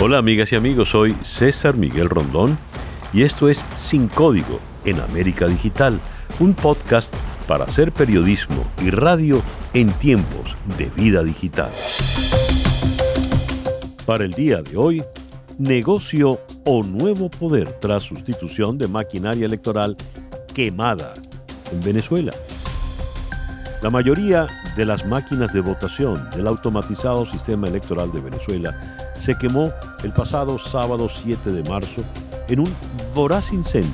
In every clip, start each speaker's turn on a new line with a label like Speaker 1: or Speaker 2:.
Speaker 1: Hola amigas y amigos, soy César Miguel Rondón y esto es Sin Código en América Digital, un podcast para hacer periodismo y radio en tiempos de vida digital. Para el día de hoy, negocio o nuevo poder tras sustitución de maquinaria electoral quemada en Venezuela. La mayoría de las máquinas de votación del automatizado sistema electoral de Venezuela se quemó el pasado sábado 7 de marzo en un voraz incendio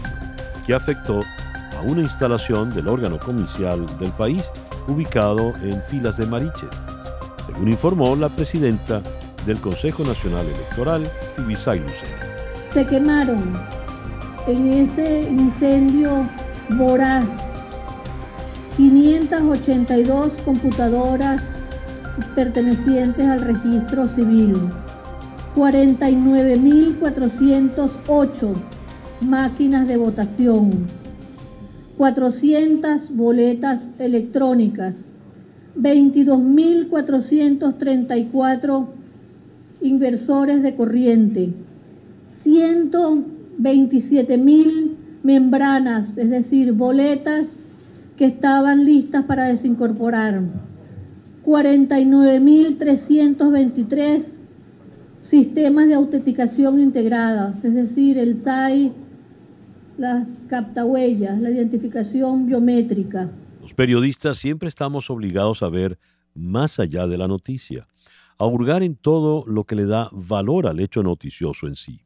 Speaker 1: que afectó a una instalación del órgano comercial del país ubicado en Filas de Mariche, según informó la presidenta del Consejo Nacional Electoral, Ibisay Lucena.
Speaker 2: Se quemaron en ese incendio voraz 582 computadoras pertenecientes al registro civil, 49.408 máquinas de votación, 400 boletas electrónicas, 22.434 inversores de corriente, 127.000 membranas, es decir, boletas que estaban listas para desincorporar, 49.323 sistemas de autenticación integrada, es decir, el SAI, las captahuellas, la identificación biométrica.
Speaker 1: Los periodistas siempre estamos obligados a ver más allá de la noticia, a hurgar en todo lo que le da valor al hecho noticioso en sí.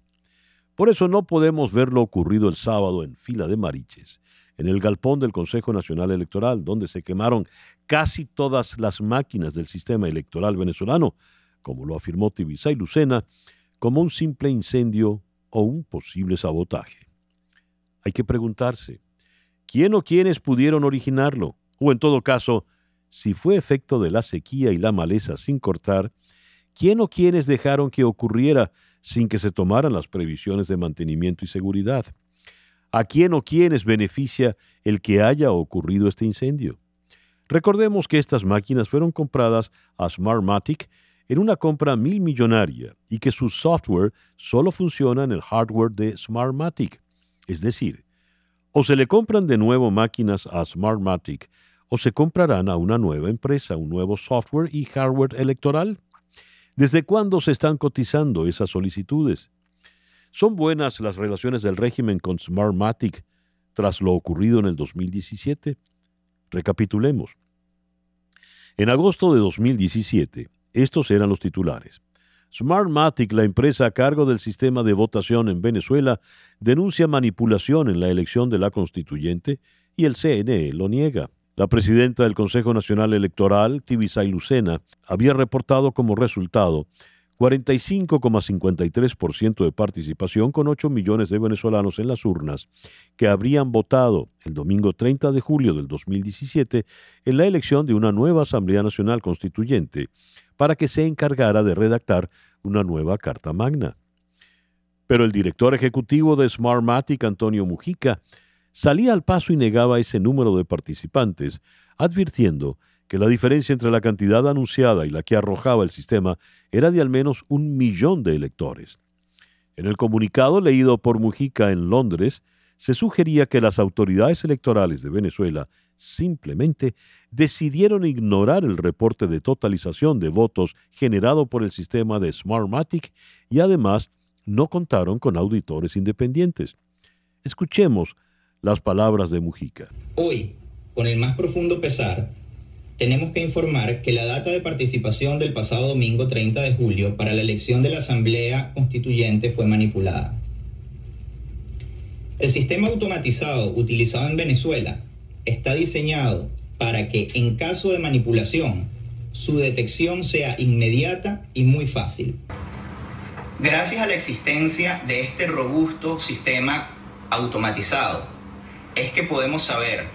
Speaker 1: Por eso no podemos ver lo ocurrido el sábado en fila de Mariches, en el galpón del Consejo Nacional Electoral, donde se quemaron casi todas las máquinas del sistema electoral venezolano, como lo afirmó Tibisay Lucena, como un simple incendio o un posible sabotaje. Hay que preguntarse, ¿quién o quiénes pudieron originarlo? O en todo caso, si fue efecto de la sequía y la maleza sin cortar, ¿quién o quiénes dejaron que ocurriera sin que se tomaran las previsiones de mantenimiento y seguridad? ¿A quién o quiénes beneficia el que haya ocurrido este incendio? Recordemos que estas máquinas fueron compradas a Smartmatic en una compra mil millonaria y que su software solo funciona en el hardware de Smartmatic. Es decir, o se le compran de nuevo máquinas a Smartmatic o se comprarán a una nueva empresa un nuevo software y hardware electoral. ¿Desde cuándo se están cotizando esas solicitudes? ¿Son buenas las relaciones del régimen con Smartmatic tras lo ocurrido en el 2017? Recapitulemos. En agosto de 2017, estos eran los titulares. Smartmatic, la empresa a cargo del sistema de votación en Venezuela, denuncia manipulación en la elección de la constituyente y el CNE lo niega. La presidenta del Consejo Nacional Electoral, Tibisay Lucena, había reportado como resultado 45,53% de participación con 8 millones de venezolanos en las urnas que habrían votado el domingo 30 de julio del 2017 en la elección de una nueva Asamblea Nacional Constituyente para que se encargara de redactar una nueva Carta Magna. Pero el director ejecutivo de Smartmatic, Antonio Mujica, salía al paso y negaba ese número de participantes, advirtiendo que la diferencia entre la cantidad anunciada y la que arrojaba el sistema era de al menos un millón de electores. En el comunicado leído por Mujica en Londres, se sugería que las autoridades electorales de Venezuela simplemente decidieron ignorar el reporte de totalización de votos generado por el sistema de Smartmatic y además no contaron con auditores independientes. Escuchemos las palabras de Mujica.
Speaker 3: Hoy, con el más profundo pesar, tenemos que informar que la data de participación del pasado domingo 30 de julio para la elección de la Asamblea Constituyente fue manipulada. El sistema automatizado utilizado en Venezuela está diseñado para que en caso de manipulación su detección sea inmediata y muy fácil. Gracias a la existencia de este robusto sistema automatizado, es que podemos saber,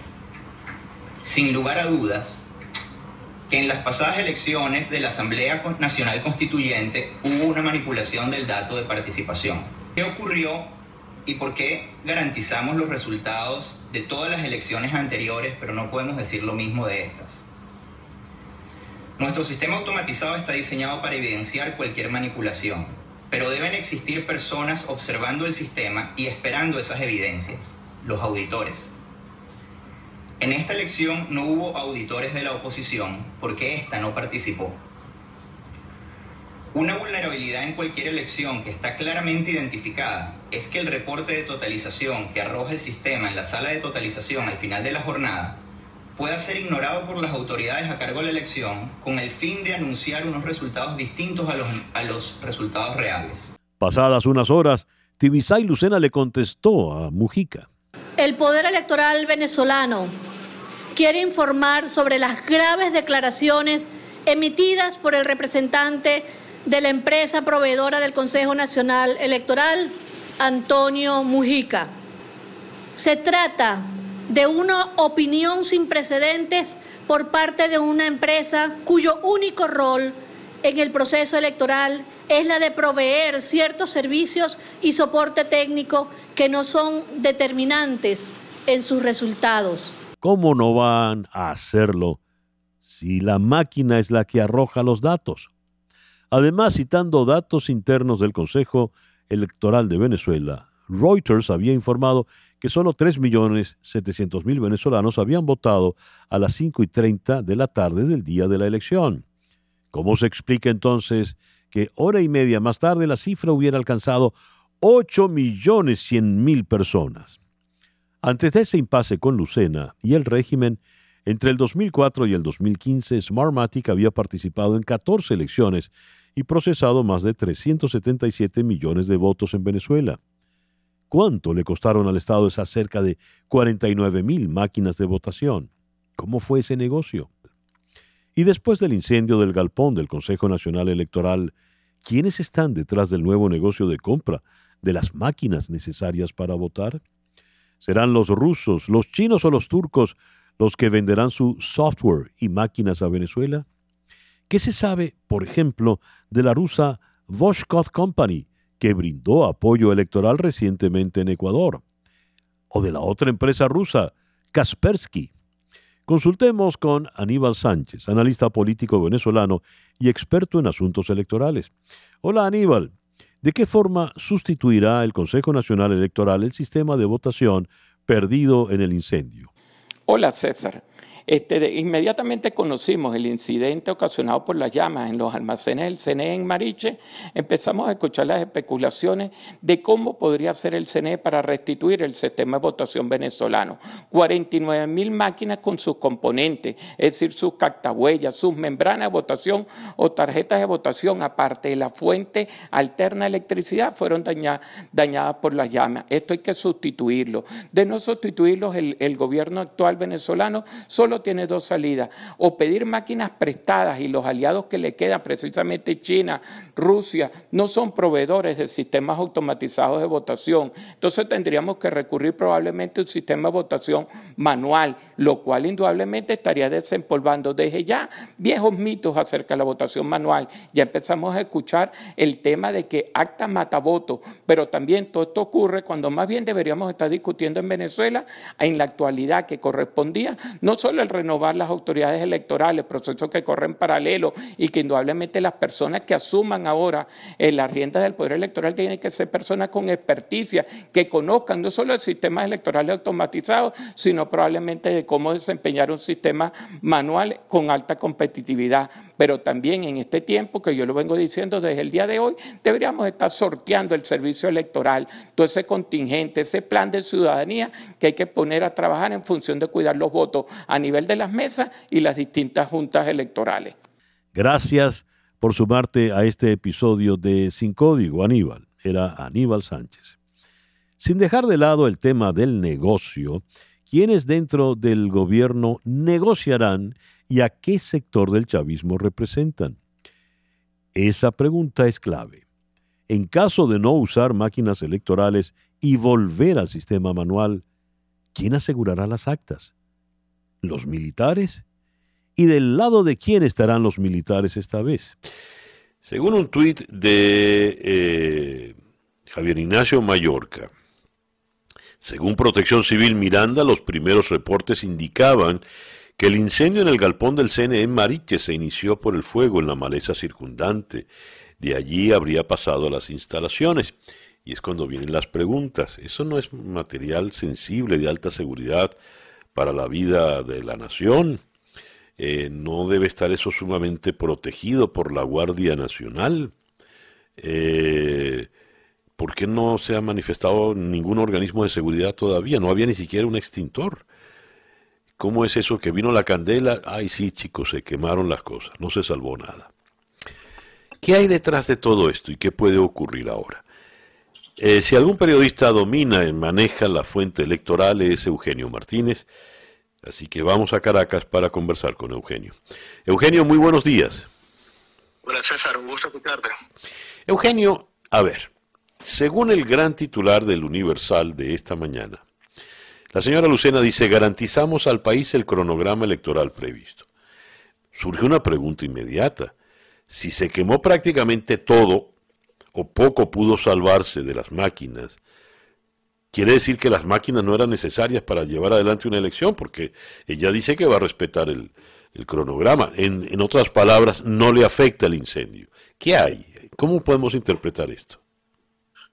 Speaker 3: sin lugar a dudas, que en las pasadas elecciones de la Asamblea Nacional Constituyente hubo una manipulación del dato de participación. ¿Qué ocurrió y por qué garantizamos los resultados de todas las elecciones anteriores, pero no podemos decir lo mismo de estas. Nuestro sistema automatizado está diseñado para evidenciar cualquier manipulación. pero deben existir personas observando el sistema y esperando esas evidencias, los auditores. En esta elección no hubo auditores de la oposición porque ésta no participó. Una vulnerabilidad en cualquier elección que está claramente identificada es que el reporte de totalización que arroja el sistema en la sala de totalización al final de la jornada pueda ser ignorado por las autoridades a cargo de la elección con el fin de anunciar unos resultados distintos a los, a los resultados reales.
Speaker 1: Pasadas unas horas, Tibisay Lucena le contestó a Mujica.
Speaker 2: El Poder Electoral venezolano quiere informar sobre las graves declaraciones emitidas por el representante de la empresa proveedora del Consejo Nacional Electoral, Antonio Mujica. Se trata de una opinión sin precedentes por parte de una empresa cuyo único rol en el proceso electoral es la de proveer ciertos servicios y soporte técnico que no son determinantes en sus resultados.
Speaker 1: ¿Cómo no van a hacerlo si la máquina es la que arroja los datos? Además, citando datos internos del Consejo Electoral de Venezuela, Reuters había informado que solo 3.700.000 venezolanos habían votado a las 5 y 30 de la tarde del día de la elección. ¿Cómo se explica entonces que hora y media más tarde la cifra hubiera alcanzado 8.100.000 personas? Antes de ese impasse con Lucena y el régimen, entre el 2004 y el 2015, Smartmatic había participado en 14 elecciones y procesado más de 377 millones de votos en Venezuela. ¿Cuánto le costaron al Estado esas cerca de 49 mil máquinas de votación? ¿Cómo fue ese negocio? Y después del incendio del galpón del Consejo Nacional Electoral, ¿quiénes están detrás del nuevo negocio de compra de las máquinas necesarias para votar? ¿Serán los rusos, los chinos o los turcos los que venderán su software y máquinas a Venezuela? ¿Qué se sabe, por ejemplo, de la rusa Voshkov Company, que brindó apoyo electoral recientemente en Ecuador? ¿O de la otra empresa rusa, Kaspersky? Consultemos con Aníbal Sánchez, analista político venezolano y experto en asuntos electorales. Hola Aníbal, ¿de qué forma sustituirá el Consejo Nacional Electoral el sistema de votación perdido en el incendio?
Speaker 4: Hola César. Este, inmediatamente conocimos el incidente ocasionado por las llamas en los almacenes del CNE en Mariche, empezamos a escuchar las especulaciones de cómo podría ser el CNE para restituir el sistema de votación venezolano. 49 mil máquinas con sus componentes, es decir, sus cactahuellas, sus membranas de votación o tarjetas de votación, aparte de la fuente alterna de electricidad, fueron dañadas por las llamas. Esto hay que sustituirlo. De no sustituirlos, el, el gobierno actual venezolano solo tiene dos salidas, o pedir máquinas prestadas y los aliados que le quedan, precisamente China, Rusia, no son proveedores de sistemas automatizados de votación. Entonces tendríamos que recurrir probablemente a un sistema de votación manual, lo cual indudablemente estaría desempolvando desde ya viejos mitos acerca de la votación manual. Ya empezamos a escuchar el tema de que acta mata voto, pero también todo esto ocurre cuando más bien deberíamos estar discutiendo en Venezuela en la actualidad que correspondía no solo renovar las autoridades electorales, procesos que corren paralelo y que indudablemente las personas que asuman ahora eh, las riendas del poder electoral tienen que ser personas con experticia, que conozcan no solo el sistema electoral automatizado, sino probablemente de cómo desempeñar un sistema manual con alta competitividad. Pero también en este tiempo, que yo lo vengo diciendo desde el día de hoy, deberíamos estar sorteando el servicio electoral, todo ese contingente, ese plan de ciudadanía que hay que poner a trabajar en función de cuidar los votos a nivel de las mesas y las distintas juntas electorales.
Speaker 1: Gracias por sumarte a este episodio de Sin Código, Aníbal. Era Aníbal Sánchez. Sin dejar de lado el tema del negocio, ¿quiénes dentro del gobierno negociarán y a qué sector del chavismo representan? Esa pregunta es clave. En caso de no usar máquinas electorales y volver al sistema manual, ¿quién asegurará las actas? Los militares? ¿Y del lado de quién estarán los militares esta vez? Según un tuit de eh, Javier Ignacio Mallorca, según Protección Civil Miranda, los primeros reportes indicaban que el incendio en el galpón del CNE Mariche se inició por el fuego en la maleza circundante. De allí habría pasado a las instalaciones. Y es cuando vienen las preguntas. Eso no es material sensible de alta seguridad para la vida de la nación. Eh, no debe estar eso sumamente protegido por la Guardia Nacional. Eh, ¿Por qué no se ha manifestado ningún organismo de seguridad todavía? No había ni siquiera un extintor. ¿Cómo es eso que vino la candela? Ay, sí, chicos, se quemaron las cosas, no se salvó nada. ¿Qué hay detrás de todo esto y qué puede ocurrir ahora? Eh, si algún periodista domina y maneja la fuente electoral es Eugenio Martínez, así que vamos a Caracas para conversar con Eugenio. Eugenio, muy buenos días.
Speaker 5: Hola César, un gusto escucharte.
Speaker 1: Eugenio, a ver, según el gran titular del Universal de esta mañana, la señora Lucena dice, garantizamos al país el cronograma electoral previsto. Surge una pregunta inmediata. Si se quemó prácticamente todo o poco pudo salvarse de las máquinas, quiere decir que las máquinas no eran necesarias para llevar adelante una elección, porque ella dice que va a respetar el, cronograma. En, en, otras palabras, no le afecta el incendio. ¿Qué hay? ¿Cómo podemos interpretar esto?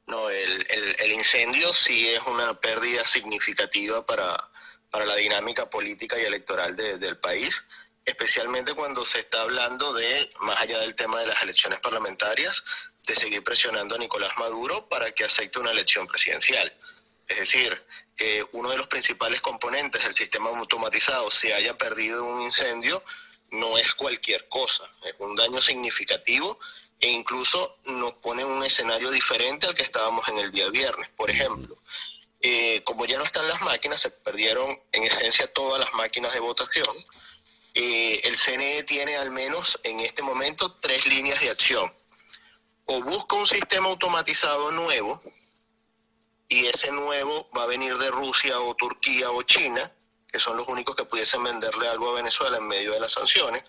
Speaker 5: No, el, el, incendio sí es una pérdida significativa para, para la dinámica política y electoral del país, especialmente cuando se está hablando de, más allá del tema de las elecciones parlamentarias, de seguir presionando a Nicolás Maduro para que acepte una elección presidencial. Es decir, que uno de los principales componentes del sistema automatizado se haya perdido un incendio no es cualquier cosa, es un daño significativo e incluso nos pone en un escenario diferente al que estábamos en el día viernes. Por ejemplo, eh, como ya no están las máquinas, se perdieron en esencia todas las máquinas de votación. Eh, el CNE tiene al menos en este momento tres líneas de acción. O busca un sistema automatizado nuevo, y ese nuevo va a venir de Rusia o Turquía o China, que son los únicos que pudiesen venderle algo a Venezuela en medio de las sanciones,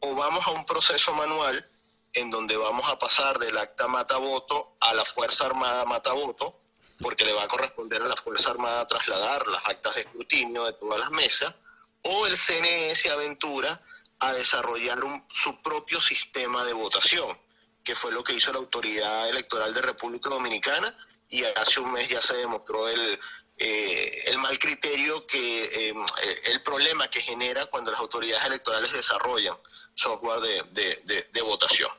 Speaker 5: o vamos a un proceso manual en donde vamos a pasar del acta mata-voto a la Fuerza Armada mata-voto, porque le va a corresponder a la Fuerza Armada trasladar las actas de escrutinio de todas las mesas, o el CNE se aventura a desarrollar su propio sistema de votación, que fue lo que hizo la Autoridad Electoral de República Dominicana, y hace un mes ya se demostró el, eh, mal criterio que, eh, el problema que genera cuando las autoridades electorales desarrollan software de, votación.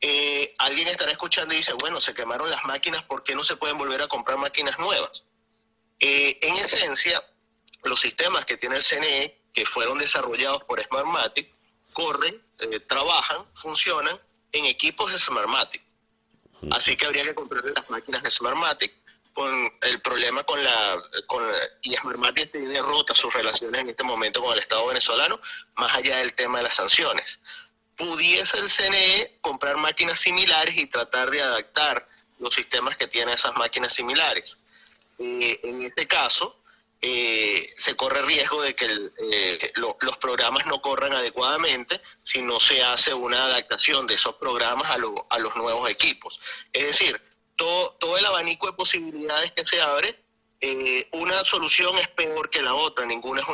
Speaker 5: Eh, alguien estará escuchando y dice, bueno, se quemaron las máquinas, ¿por qué no se pueden volver a comprar máquinas nuevas? En esencia, los sistemas que tiene el CNE, que fueron desarrollados por Smartmatic, corren, eh, trabajan, funcionan en equipos de Smartmatic. Así que habría que comprar las máquinas de Smartmatic con el problema con la, con y Smartmatic tiene rota sus relaciones en este momento con el Estado venezolano, más allá del tema de las sanciones. Pudiese el CNE comprar máquinas similares y tratar de adaptar los sistemas que tienen esas máquinas similares. Eh, en este caso, eh, se corre riesgo de que eh, los programas no corran adecuadamente si no se hace una adaptación de esos programas a, a los nuevos equipos. Es decir, todo, todo el abanico de posibilidades que se abre, eh, una solución es peor que la otra, ninguna es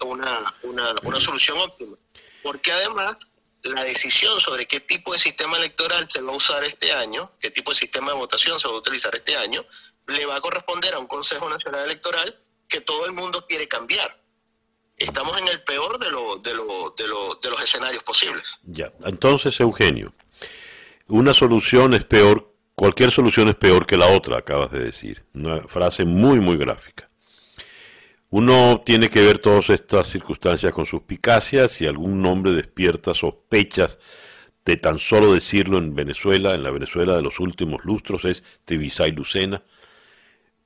Speaker 5: una, una, una, solución óptima. Porque además, la decisión sobre qué tipo de sistema electoral se va a usar este año, qué tipo de sistema de votación se va a utilizar este año, le va a corresponder a un Consejo Nacional Electoral que todo el mundo quiere cambiar. Estamos en el peor de, lo, de, lo, de, lo, de los escenarios posibles.
Speaker 1: Ya, entonces, Eugenio, una solución es peor Cualquier solución es peor que la otra, acabas de decir. Una frase muy, muy gráfica. Uno tiene que ver todas estas circunstancias con suspicacia. Si algún nombre despierta sospechas de tan solo decirlo en Venezuela, en la Venezuela de los últimos lustros, es Tibisay Lucena.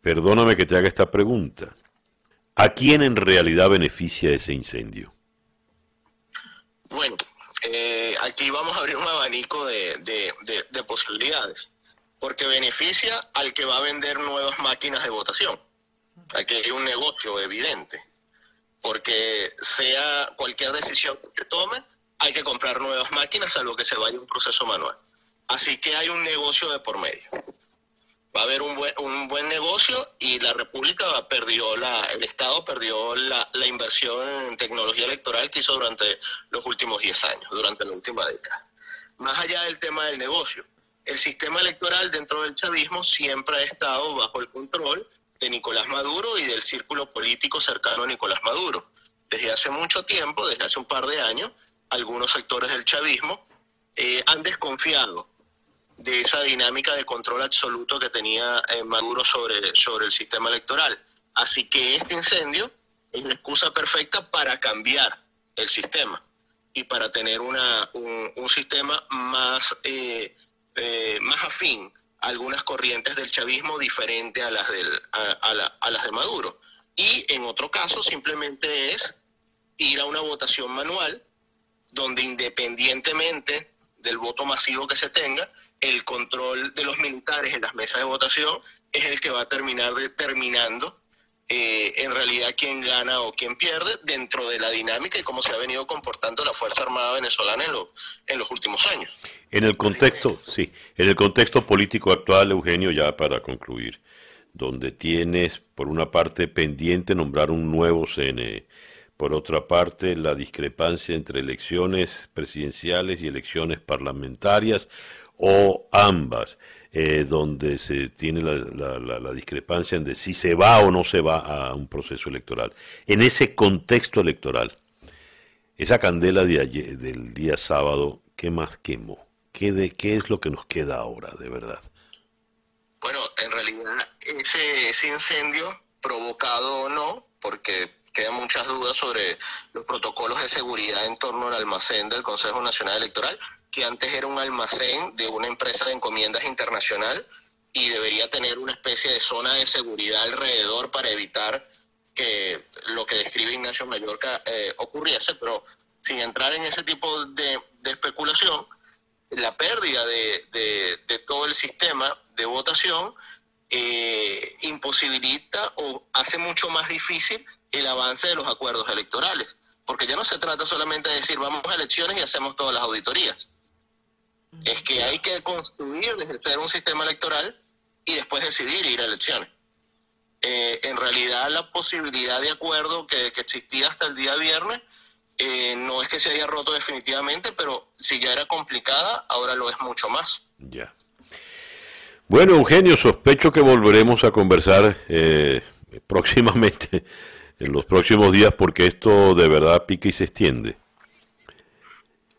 Speaker 1: Perdóname que te haga esta pregunta. ¿A quién en realidad beneficia ese incendio?
Speaker 5: Bueno, eh, aquí vamos a abrir un abanico de posibilidades porque beneficia al que va a vender nuevas máquinas de votación. Aquí hay un negocio evidente, porque sea cualquier decisión que se tome, hay que comprar nuevas máquinas a lo que se vaya un proceso manual. Así que hay un negocio de por medio. Va a haber un buen, un buen negocio y la República perdió, la, el Estado perdió la, la inversión en tecnología electoral que hizo durante los últimos 10 años, durante la última década. Más allá del tema del negocio, el sistema electoral dentro del chavismo siempre ha estado bajo el control de Nicolás Maduro y del círculo político cercano a Nicolás Maduro. Desde hace mucho tiempo, desde hace un par de años, algunos sectores del chavismo eh, han desconfiado de esa dinámica de control absoluto que tenía eh, Maduro sobre, sobre el sistema electoral. Así que este incendio es la excusa perfecta para cambiar el sistema y para tener una, un, sistema más, eh, más afín algunas corrientes del chavismo diferente a las, del, a, las de Maduro. Y en otro caso simplemente es ir a una votación manual donde independientemente del voto masivo que se tenga, el control de los militares en las mesas de votación es el que va a terminar determinando eh, en realidad quién gana o quién pierde dentro de la dinámica y cómo se ha venido comportando la Fuerza Armada venezolana en, en los últimos años.
Speaker 1: En el contexto, sí, en el contexto político actual, Eugenio, ya para concluir, donde tienes por una parte pendiente nombrar un nuevo CNE, por otra parte la discrepancia entre elecciones presidenciales y elecciones parlamentarias o ambas. Eh, donde se tiene la, discrepancia en de si se va o no se va a un proceso electoral. En ese contexto electoral, esa candela de del día sábado, ¿qué más quemó? ¿Qué, de, ¿Qué es lo que nos queda ahora, de verdad?
Speaker 5: Bueno, en realidad ese, ese incendio, provocado o no, porque quedan muchas dudas sobre los protocolos de seguridad en torno al almacén del Consejo Nacional Electoral, que antes era un almacén de una empresa de encomiendas internacional y debería tener una especie de zona de seguridad alrededor para evitar que lo que describe Ignacio Mallorca eh, ocurriese, pero sin entrar en ese tipo de, especulación, la pérdida de, todo el sistema de votación eh, imposibilita o hace mucho más difícil el avance de los acuerdos electorales, porque ya no se trata solamente de decir vamos a elecciones y hacemos todas las auditorías es que hay que construir desde un sistema electoral y después decidir ir a elecciones. Eh, en realidad la posibilidad de acuerdo que, existía hasta el día viernes eh, no es que se haya roto definitivamente, pero si ya era complicada, ahora lo es mucho más.
Speaker 1: Ya. Bueno, Eugenio, sospecho que volveremos a conversar eh, próximamente, en los próximos días, porque esto de verdad pica y se extiende.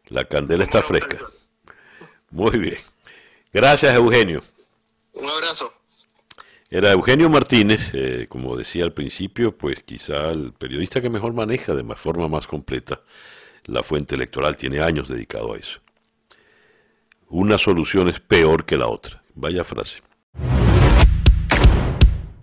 Speaker 1: La candela está fresca. Muy bien. Gracias, Eugenio.
Speaker 5: Un abrazo.
Speaker 1: Era Eugenio Martínez, eh, como decía al principio, pues quizá el periodista que mejor maneja de forma más completa la fuente electoral, tiene años dedicado a eso. Una solución es peor que la otra. Vaya frase.